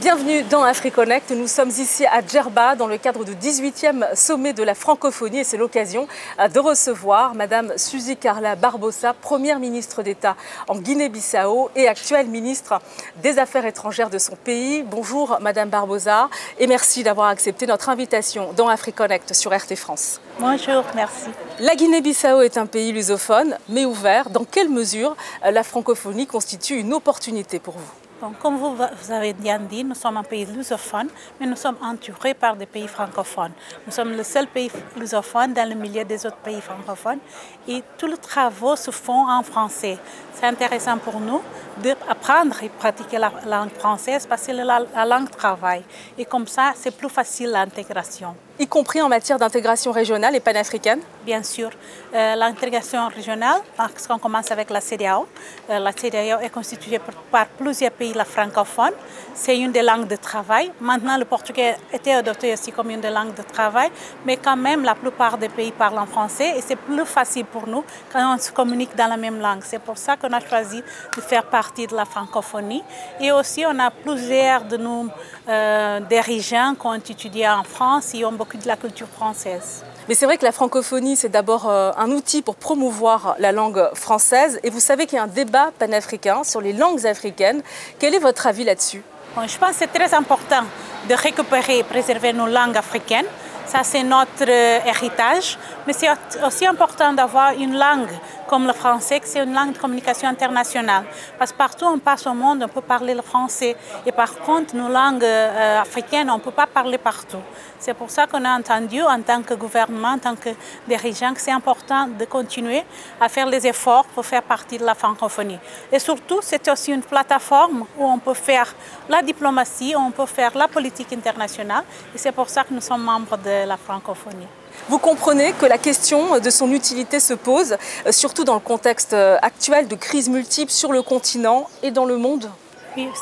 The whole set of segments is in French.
Bienvenue dans AfriConnect. Nous sommes ici à Djerba dans le cadre du 18e sommet de la francophonie et c'est l'occasion euh, de recevoir Madame Suzy Carla Barbosa, première ministre d'État en Guinée-Bissau et actuelle ministre des Affaires étrangères de son pays. Bonjour Madame Barbosa et merci d'avoir accepté notre invitation dans AfriConnect sur RT France. Bonjour, merci. La Guinée-Bissau est un pays lusophone mais ouvert. Dans quelle mesure euh, la francophonie constitue une opportunité pour vous? Comme vous, vous, avez bien dit, nous sommes un pays lusophone, mais nous sommes entourés par des pays francophones. Nous sommes le seul pays lusophone dans le milieu des autres pays francophones et tous les travaux se font en français. C'est intéressant pour nous d'apprendre et pratiquer la langue française parce que c'est la, la langue travail. Et comme ça, c'est plus facile l'intégration y compris en matière d'intégration régionale et panafricaine Bien sûr. Euh, l'intégration régionale, parce qu'on commence avec la CDAO. Euh, la CDAO est constituée par, par plusieurs pays francophones. C'est une des langues de travail. Maintenant, le portugais était adopté aussi comme une des langues de travail, mais quand même, la plupart des pays parlent en français et c'est plus facile pour nous quand on se communique dans la même langue. C'est pour ça qu'on a choisi de faire partie de la francophonie. Et aussi, on a plusieurs de nos euh, dirigeants qui ont étudié en France et ont beaucoup de la culture française. Mais c'est vrai que la francophonie, c'est d'abord euh, un outil pour promouvoir la langue française. Et vous savez qu'il y a un débat panafricain sur les langues africaines. Quel est votre avis là-dessus? Bon, Je pense que c'est très important de récupérer et préserver nos langues africaines. Ça, c'est notre euh, héritage. Mais c'est aussi important d'avoir une langue comme le français, que c'est une langue de communication internationale. Parce que partout où on passe au monde, on peut parler le français. Et par contre, nos langues euh, africaines, on ne peut pas parler partout. C'est pour ça qu'on a entendu, en tant que gouvernement, en tant que dirigeant, que c'est important de continuer à faire les efforts pour faire partie de la francophonie. Et surtout, c'est aussi une plateforme où on peut faire la diplomatie, où on peut faire la politique internationale. Et c'est pour ça que nous sommes membres de la francophonie. Vous comprenez que la question de son utilité se pose, euh, surtout dans le contexte euh, actuel de crise multiples sur le continent et dans le monde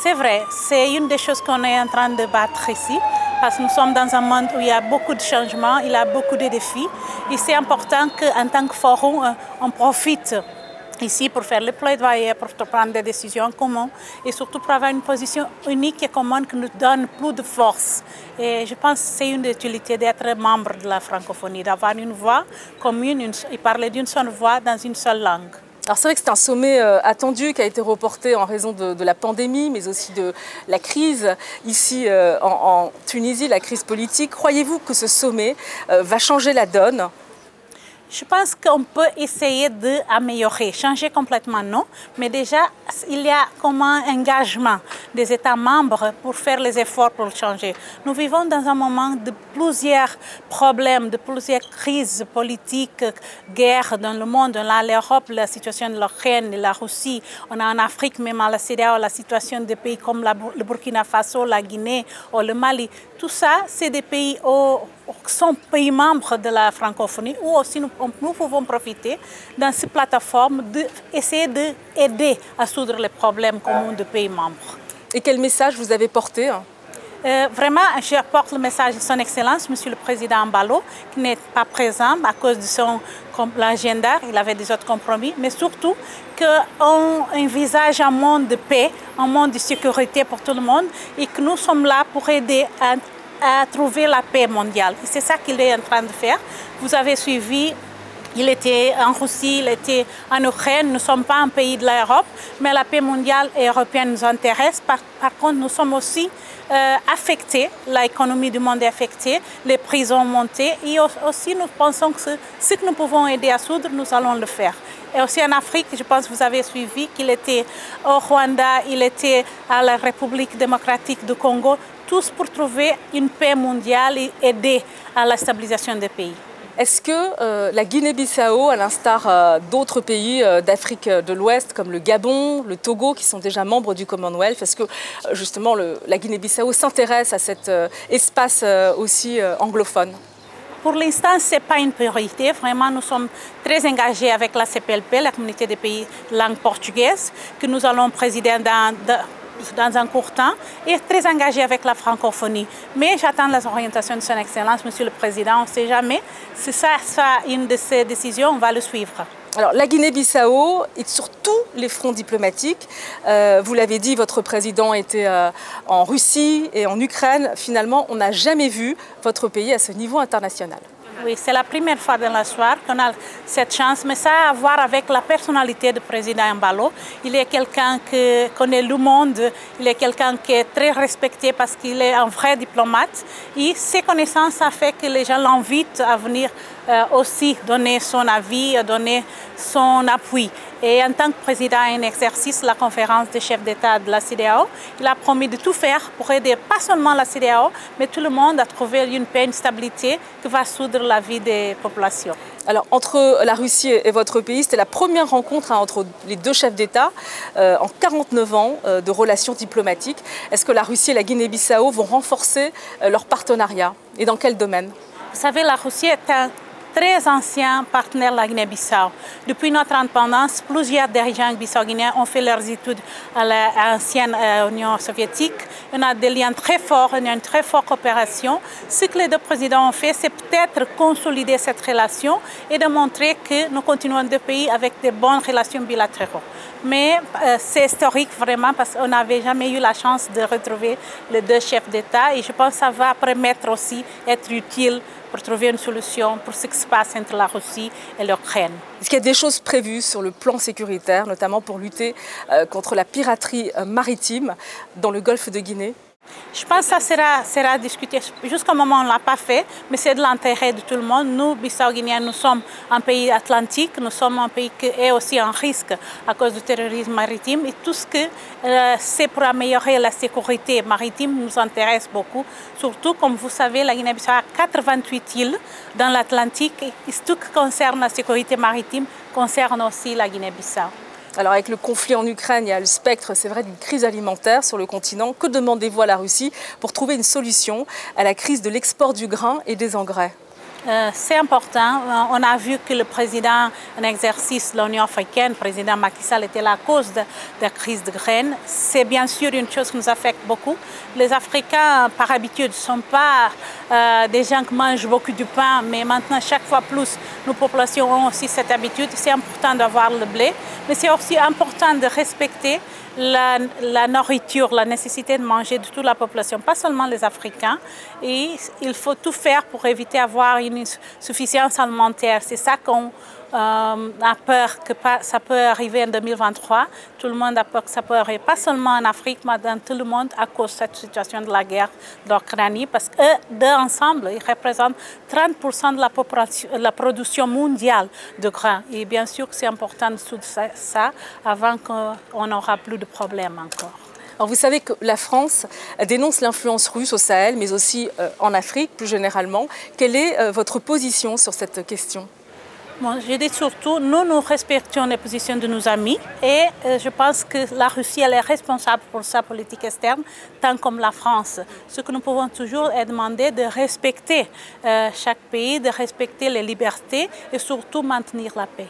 c'est vrai. C'est une des choses qu'on est en train de battre ici, parce que nous sommes dans un monde où il y a beaucoup de changements, il y a beaucoup de défis. Et c'est important qu'en tant que forum, euh, on profite ici pour faire le plaidoyer, pour prendre des décisions communes et surtout pour avoir une position unique et commune qui nous donne plus de force. Et je pense que c'est une des utilités d'être membre de la francophonie, d'avoir une voix commune et parler d'une seule voix dans une seule langue. Alors c'est vrai que c'est un sommet euh, attendu qui a été reporté en raison de, la pandémie, mais aussi de la crise ici euh, en, en, Tunisie, la crise politique. Croyez-vous que ce sommet euh, va changer la donne? Je pense qu'on peut essayer d'améliorer, changer complètement, non? Mais déjà, il y a comme un engagement des États membres pour faire les efforts pour changer. Nous vivons dans un moment de plusieurs problèmes, de plusieurs crises politiques, guerres dans le monde. On a l'Europe, la situation de l'Ukraine, la Russie. On a en Afrique, même à la CEDEAO, la situation des pays comme le Burkina Faso, la Guinée ou le Mali. Tout ça, c'est des pays qui sont pays membres de la francophonie où aussi nous, nous pouvons profiter dans ces plateformes d'essayer d'aider à résoudre les problèmes communs des pays membres. Et quel message vous avez porté euh, vraiment, je apporte le message de Son Excellence, Monsieur le Président Mbalo, qui n'est pas présent à cause de son agenda, il avait des autres compromis, mais surtout qu'on envisage un monde de paix, un monde de sécurité pour tout le monde et que nous sommes là pour aider à, à trouver la paix mondiale. C'est ça qu'il est en train de faire. Vous avez suivi il était en Russie, il était en Ukraine. Nous ne sommes pas un pays de l'Europe, mais la paix mondiale et européenne nous intéresse. Par, contre, nous sommes aussi euh, affectés, l'économie du monde est affectée, les prix ont monté. Et aussi, nous pensons que ce, ce que nous pouvons aider à soudre, nous allons le faire. Et aussi en Afrique, je pense que vous avez suivi qu'il était au Rwanda, il était à la République démocratique du Congo, tous pour trouver une paix mondiale et aider à la stabilisation des pays. Est-ce que euh, la Guinée-Bissau, à l'instar euh, d'autres pays euh, d'Afrique de l'Ouest comme le Gabon, le Togo, qui sont déjà membres du Commonwealth, est-ce que justement la Guinée-Bissau s'intéresse à cet espace aussi anglophone? Pour l'instant, ce n'est pas une priorité. Vraiment, nous sommes très engagés avec la CPLP, la communauté des pays langue portugaise, que nous allons présider dans, dans un court temps et très engagé avec la francophonie. Mais j'attends les orientations de Son Excellence, Monsieur le Président. On ne sait jamais. Si ça, ça une de ces décisions, on va le suivre. Alors, la Guinée-Bissau est sur tous les fronts diplomatiques. Euh, vous l'avez dit, votre président était euh, en Russie et en Ukraine. Finalement, on n'a jamais vu votre pays à ce niveau international. Oui, c'est la première fois dans l'histoire qu'on a cette chance, mais ça a à voir avec la personnalité du président Mbalo. Il est quelqu'un qui connaît le monde, il est quelqu'un qui est très respecté parce qu'il est un vrai diplomate. Et ses connaissances ont fait que les gens l'invitent à venir aussi donner son avis, donner son appui. Et en tant que président en exercice de la conférence des chefs d'État de la CDAO, il a promis de tout faire pour aider pas seulement la CDAO, mais tout le monde à trouver une paix, une stabilité qui va soudre la vie des populations. Alors, entre la Russie et votre pays, c'était la première rencontre hein, entre les deux chefs d'État euh, en 49 ans euh, de relations diplomatiques. Est-ce que la Russie et la Guinée-Bissau vont renforcer euh, leur partenariat? Et dans quel domaine? Vous savez, la Russie est un très ancien partenaire la Guinée-Bissau. Depuis notre indépendance, plusieurs dirigeants bissau-guinéens ont fait leurs études à l'ancienne euh, Union soviétique. On a des liens très forts, on a une très forte coopération. Ce que les deux présidents ont fait, c'est peut-être consolider cette relation et de montrer que nous continuons deux pays avec de bonnes relations bilatérales. Mais euh, c'est historique vraiment parce qu'on n'avait jamais eu la chance de retrouver les deux chefs d'État et je pense que ça va permettre aussi d'être utile pour trouver une solution pour ce qui se passe entre la Russie et l'Ukraine. Est-ce qu'il y a des choses prévues sur le plan sécuritaire, notamment pour lutter euh, contre la piraterie euh, maritime dans le golfe de Guinée? Je pense que ça sera, discuté. Jusqu'au moment, on ne l'a pas fait, mais c'est de l'intérêt de tout le monde. Nous, Bissau-Guinéens, nous sommes un pays atlantique, nous sommes un pays qui est aussi en risque à cause du terrorisme maritime. Et tout ce que euh, c'est pour améliorer la sécurité maritime nous intéresse beaucoup. Surtout, comme vous savez, la Guinée-Bissau a 88 îles dans l'Atlantique et tout ce qui concerne la sécurité maritime concerne aussi la Guinée-Bissau. Alors avec le conflit en Ukraine, il y a le spectre, c'est vrai, d'une crise alimentaire sur le continent. Que demandez-vous à la Russie pour trouver une solution à la crise de l'export du grain et des engrais? Euh, c'est important. Euh, on a vu que le président en exercice de l'Union africaine, le président Macky Sall, était la cause de, la crise de graines. C'est bien sûr une chose qui nous affecte beaucoup. Les Africains, par habitude, ne sont pas euh, des gens qui mangent beaucoup de pain, mais maintenant, chaque fois plus, nos populations ont aussi cette habitude. C'est important d'avoir le blé, mais c'est aussi important de respecter la, nourriture, la nécessité de manger de toute la population, pas seulement les Africains. Et il faut tout faire pour éviter d'avoir une suffisance alimentaire. C'est ça qu'on euh, a peur que ça peut arriver en 2023. Tout le monde a peur que ça peut arriver, pas seulement en Afrique, mais dans tout le monde à cause de cette situation de la guerre d'Ukraine, parce qu'eux, deux ensemble, ils représentent 30% de la, de la, production mondiale de grains. Et bien sûr c'est important de soutenir ça avant qu'on n'aura plus de problèmes encore. Alors vous savez que la France dénonce l'influence russe au Sahel, mais aussi euh, en Afrique plus généralement. Quelle est euh, votre position sur cette question? Je dis surtout, nous, nous respectons les positions de nos amis et euh, je pense que la Russie, elle est responsable pour sa politique externe, tant comme la France. Ce que nous pouvons toujours est demander de respecter euh, chaque pays, de respecter les libertés et surtout maintenir la paix.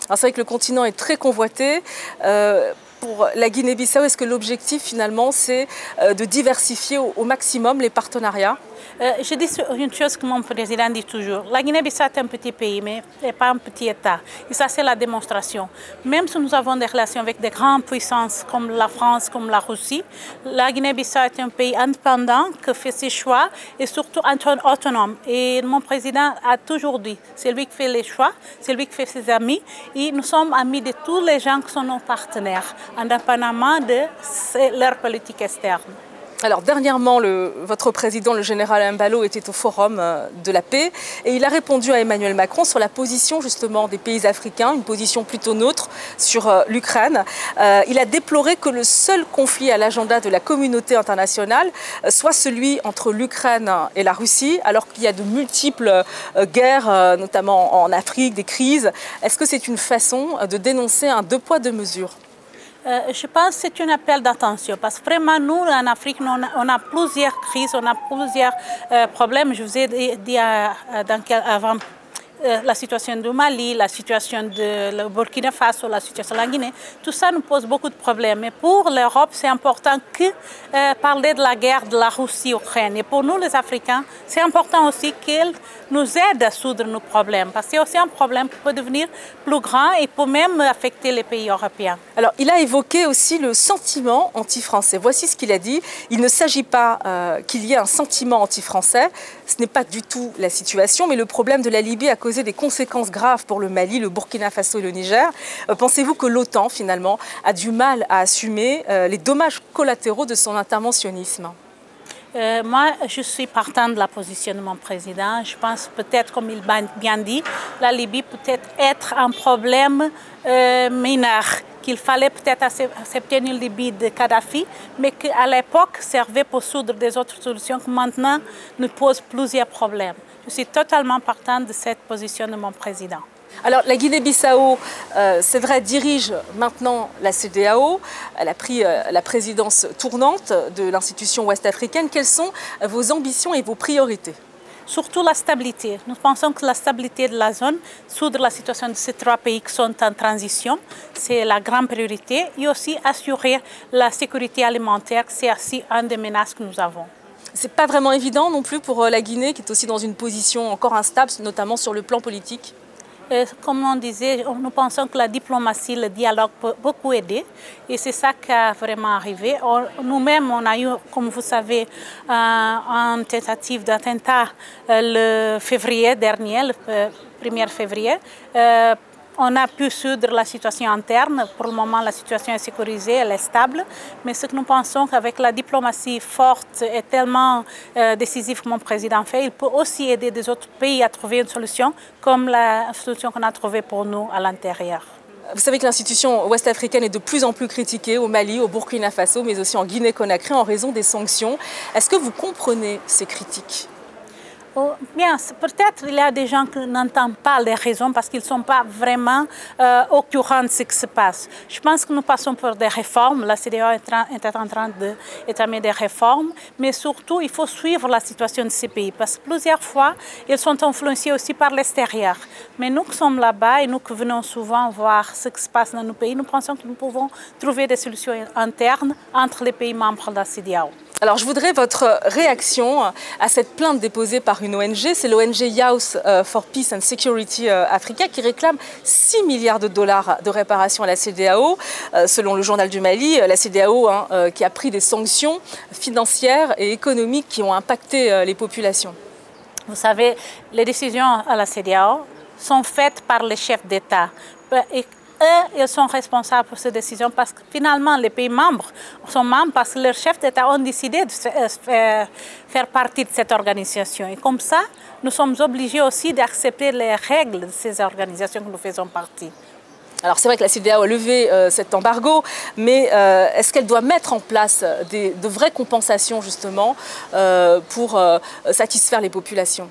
C'est vrai que le continent est très convoité. Euh, pour la Guinée-Bissau, est-ce que l'objectif finalement c'est de diversifier au maximum les partenariats? Euh, je dis une chose que mon président dit toujours. La Guinée-Bissau est un petit pays, mais pas un petit État. Et ça, c'est la démonstration. Même si nous avons des relations avec des grandes puissances comme la France, comme la Russie, la Guinée-Bissau est un pays indépendant qui fait ses choix et surtout autonome. Et mon président a toujours dit, c'est lui qui fait les choix, c'est lui qui fait ses amis. Et nous sommes amis de tous les gens qui sont nos partenaires, indépendamment de leur politique externe. Alors dernièrement, votre président, le général Mbalo, était au Forum euh, de la paix et il a répondu à Emmanuel Macron sur la position justement des pays africains, une position plutôt neutre sur euh, l'Ukraine. Euh, il a déploré que le seul conflit à l'agenda de la communauté internationale soit celui entre l'Ukraine et la Russie, alors qu'il y a de multiples guerres, notamment en Afrique, des crises. Est-ce que c'est une façon de dénoncer un deux poids, deux mesures? Euh, je pense que c'est un appel d'attention parce que vraiment, nous, en Afrique, on, a, plusieurs crises, on a plusieurs euh, problèmes. Je vous ai dit avant euh, la situation du Mali, la situation de Burkina Faso, la situation de la Guinée, tout ça nous pose beaucoup de problèmes. Mais pour l'Europe, c'est important que euh, parler de la guerre de la Russie-Ukraine. Et pour nous, les Africains, c'est important aussi qu'elle nous aide à soudre nos problèmes. Parce que c'est aussi un problème qui peut devenir plus grand et peut même affecter les pays européens. Alors, il a évoqué aussi le sentiment anti-français. Voici ce qu'il a dit. Il ne s'agit pas euh, qu'il y ait un sentiment anti-français. Ce n'est pas du tout la situation, mais le problème de la Libye a causé des conséquences graves pour le Mali, le Burkina Faso et le Niger. Euh, pensez-vous que l'OTAN, finalement, a du mal à assumer euh, les dommages collatéraux de son interventionnisme? Euh, moi, je suis partant de la position de mon président. Je pense peut-être, comme il bien dit, la Libye peut-être être un problème mineur, qu'il fallait peut-être accepter une Libye de Kadhafi, mais qu'à l'époque servait pour soudre des autres solutions qui maintenant nous posent plusieurs problèmes. Je suis totalement partant de cette position de mon président. Alors la Guinée-Bissau, euh, c'est vrai, dirige maintenant la CDAO. Elle a pris euh, la présidence tournante de l'institution ouest-africaine. Quelles sont vos ambitions et vos priorités? Surtout la stabilité. Nous pensons que la stabilité de la zone, soudre la situation de ces trois pays qui sont en transition, c'est la grande priorité. Et aussi assurer la sécurité alimentaire, c'est aussi une des menaces que nous avons. C'est pas vraiment évident non plus pour euh, la Guinée, qui est aussi dans une position encore instable, notamment sur le plan politique. Euh, comme on disait, nous pensons que la diplomatie, le dialogue peut beaucoup aider. Et c'est ça qui a vraiment arrivé. Nous-mêmes, on a eu, comme vous savez, un, une tentative d'attentat euh, le février dernier, le 1er février. On a pu soudre la situation interne. Pour le moment, la situation est sécurisée, elle est stable. Mais ce que nous pensons qu'avec la diplomatie forte et tellement euh, décisive que mon président fait, il peut aussi aider des autres pays à trouver une solution, comme la solution qu'on a trouvée pour nous à l'intérieur. Vous savez que l'institution ouest-africaine est de plus en plus critiquée au Mali, au Burkina Faso, mais aussi en Guinée-Conakry en raison des sanctions. Est-ce que vous comprenez ces critiques? Oh, bien, peut-être il y a des gens qui n'entendent pas les raisons parce qu'ils ne sont pas vraiment euh, au courant de ce qui se passe. Je pense que nous passons pour des réformes. La CDAO est, en train d'étamer des réformes, mais surtout, il faut suivre la situation de ces pays parce que plusieurs fois, ils sont influencés aussi par l'extérieur. Mais nous qui sommes là-bas et nous qui venons souvent voir ce qui se passe dans nos pays, nous pensons que nous pouvons trouver des solutions internes entre les pays membres de la CDAO. Alors je voudrais votre réaction à cette plainte déposée par une ONG, c'est l'ONG Youth euh, for Peace and Security euh, Africa qui réclame 6 milliards de dollars de réparation à la CDAO. Euh, selon le journal du Mali, la CDAO hein, qui a pris des sanctions financières et économiques qui ont impacté les populations. Vous savez, les décisions à la CDAO sont faites par les chefs d'État ils sont responsables pour ces décisions parce que finalement, les pays membres sont membres parce que leurs chefs d'État ont décidé de euh, faire partie de cette organisation. Et comme ça, nous sommes obligés aussi d'accepter les règles de ces organisations que nous faisons partie. Alors c'est vrai que la CDAO a levé euh, cet embargo, mais euh, est-ce qu'elle doit mettre en place de vraies compensations justement pour satisfaire les populations?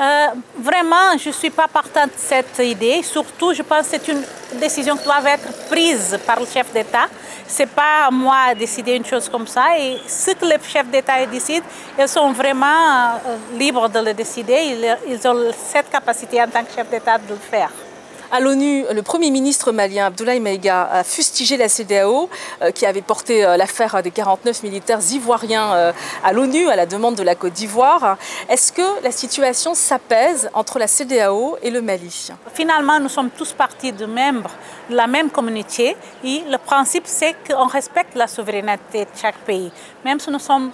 Euh, vraiment, je ne suis pas partant de cette idée. Surtout, je pense que c'est une décision qui doit être prise par le chef d'État. Ce n'est pas à moi de décider une chose comme ça. Et ce que le chef d'État décide, ils sont vraiment euh, libres de le décider. ils ont cette capacité en tant que chef d'État de le faire. À l'ONU, le Premier ministre malien Abdoulaye Maïga a fustigé la CDAO euh, qui avait porté euh, l'affaire des 49 militaires ivoiriens euh, à l'ONU à la demande de la Côte d'Ivoire. Est-ce que la situation s'apaise entre la CDAO et le Mali? Finalement, nous sommes tous partis de membres de la même communauté et le principe c'est qu'on respecte la souveraineté de chaque pays. Même si nous sommes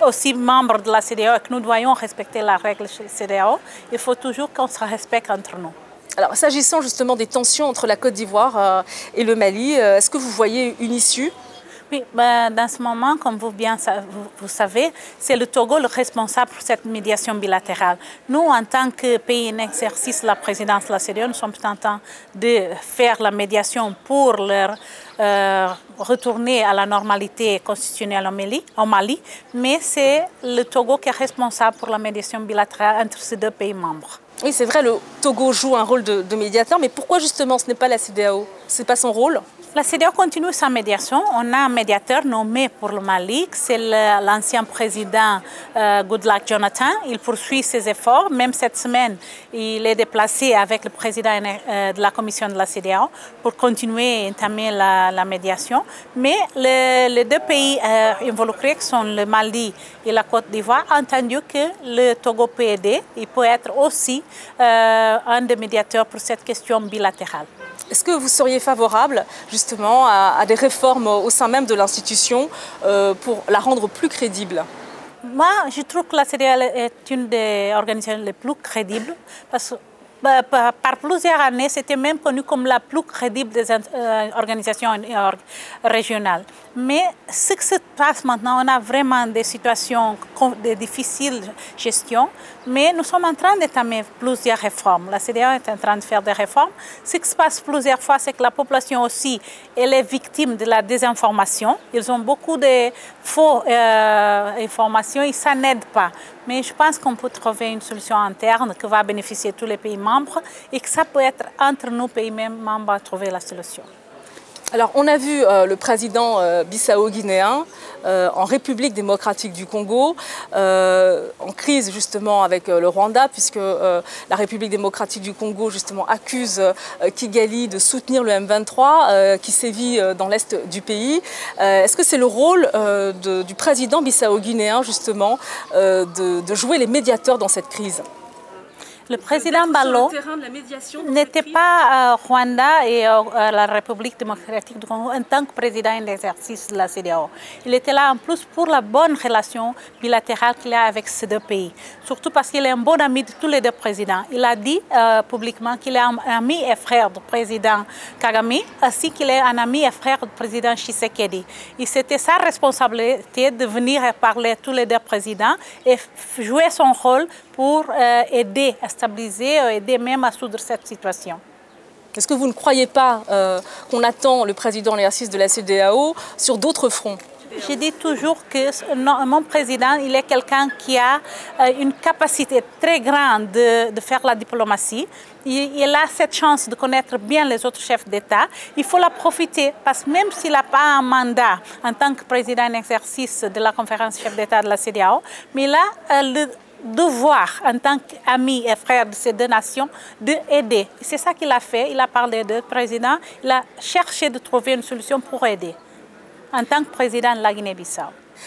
aussi membres de la CDAO et que nous devons respecter la règle CDAO, il faut toujours qu'on se respecte entre nous. Alors, s'agissant justement des tensions entre la Côte d'Ivoire euh, et le Mali, euh, est-ce que vous voyez une issue? Oui, ben, dans ce moment, comme vous bien vous, savez, c'est le Togo le responsable pour cette médiation bilatérale. Nous, en tant que pays en exercice la présidence de la CDE, nous sommes en train de faire la médiation pour leur euh, retourner à la normalité constitutionnelle au Mali mais c'est le Togo qui est responsable pour la médiation bilatérale entre ces deux pays membres. Oui, c'est vrai, le Togo joue un rôle de, médiateur, mais pourquoi justement ce n'est pas la CDAO Ce n'est pas son rôle? La CDAO continue sa médiation. On a un médiateur nommé pour le Mali, c'est l'ancien président euh, Goodluck Jonathan. Il poursuit ses efforts. Même cette semaine, il est déplacé avec le président euh, de la commission de la CDAO pour continuer à entamer la, médiation. Mais les deux pays euh, involucrés, sont le Mali et la Côte d'Ivoire, entendu que le Togo peut aider. Il peut être aussi un des médiateurs pour cette question bilatérale. Est-ce que vous seriez favorable justement à, des réformes au sein même de l'institution euh, pour la rendre plus crédible? Moi, je trouve que la CDL est une des organisations les plus crédibles parce que par plusieurs années, c'était même connu comme la plus crédible des euh, organisations régionales. Mais ce qui se passe maintenant, on a vraiment des situations de difficile gestion, mais nous sommes en train d'entamer plusieurs réformes. La CDA est en train de faire des réformes. Ce qui se passe plusieurs fois, c'est que la population aussi, elle est victime de la désinformation. Ils ont beaucoup de euh, informations et ça n'aide pas. Mais je pense qu'on peut trouver une solution interne qui va bénéficier tous les pays membres et que ça peut être entre nos pays membres à trouver la solution. Alors, on a vu euh, le président euh, bissau-guinéen euh, en République démocratique du Congo, en crise justement avec le Rwanda, puisque la République démocratique du Congo justement accuse Kigali de soutenir le M23 qui sévit dans l'est du pays. Est-ce que c'est le rôle du président bissau-guinéen justement de jouer les médiateurs dans cette crise? Le président Ballo n'était pas à Rwanda et à la République démocratique du Congo en tant que président en exercice de la CDAO. Il était là en plus pour la bonne relation bilatérale qu'il a avec ces deux pays, surtout parce qu'il est un bon ami de tous les deux présidents. Il a dit euh, publiquement qu'il est un ami et frère du président Kagame, ainsi qu'il est un ami et frère du président Tshisekedi. Et c'était sa responsabilité de venir parler à tous les deux présidents et jouer son rôle pour euh, aider à stabiliser, euh, aider même à soudre cette situation. Est-ce que vous ne croyez pas euh, qu'on attend le président l'exercice de la CDAO sur d'autres fronts? Je dis toujours que mon président, il est quelqu'un qui a une capacité très grande de, faire la diplomatie. Il, a cette chance de connaître bien les autres chefs d'État. Il faut la profiter parce que même s'il n'a pas un mandat en tant que président en exercice de la conférence chef d'État de la CDAO, mais il a le devoir en tant qu'ami et frère de ces deux nations d'aider. C'est ça qu'il a fait. Il a parlé de président. Il a cherché de trouver une solution pour aider en tant que président de la Guinée-Bissau.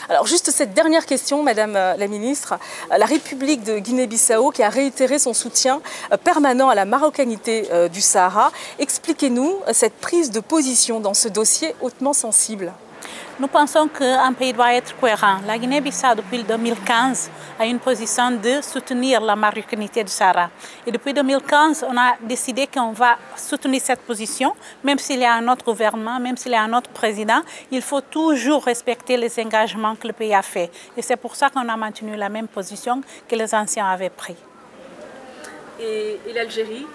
Alors juste cette dernière question, Madame euh, la Ministre. Euh, la République de Guinée-Bissau qui a réitéré son soutien euh, permanent à la marocanité du Sahara. Expliquez-nous cette prise de position dans ce dossier hautement sensible. Nous pensons qu'un pays doit être cohérent. La Guinée-Bissau, depuis 2015, a une position de soutenir la marocanité du Sahara. Et depuis 2015, on a décidé qu'on va soutenir cette position, même s'il y a un autre gouvernement, même s'il y a un autre président. Il faut toujours respecter les engagements que le pays a faits. Et c'est pour ça qu'on a maintenu la même position que les anciens avaient pris. Et, et l'Algérie?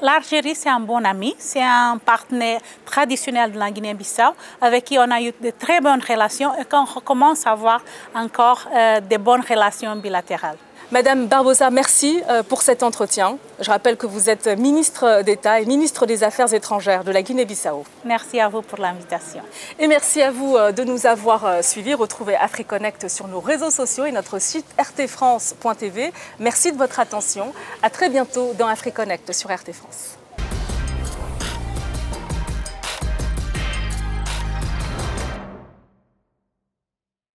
L'Algérie, c'est un bon ami, c'est un partenaire traditionnel de la Guinée-Bissau avec qui on a eu de très bonnes relations et qu'on recommence à avoir encore euh, de bonnes relations bilatérales. Madame Barbosa, merci euh, pour cet entretien. Je rappelle que vous êtes ministre d'État et ministre des Affaires étrangères de la Guinée-Bissau. Merci à vous pour l'invitation. Et merci à vous euh, de nous avoir suivis. Retrouvez AfriConnect sur nos réseaux sociaux et notre site rtfrance.tv. Merci de votre attention. À très bientôt dans AfriConnect sur RT France.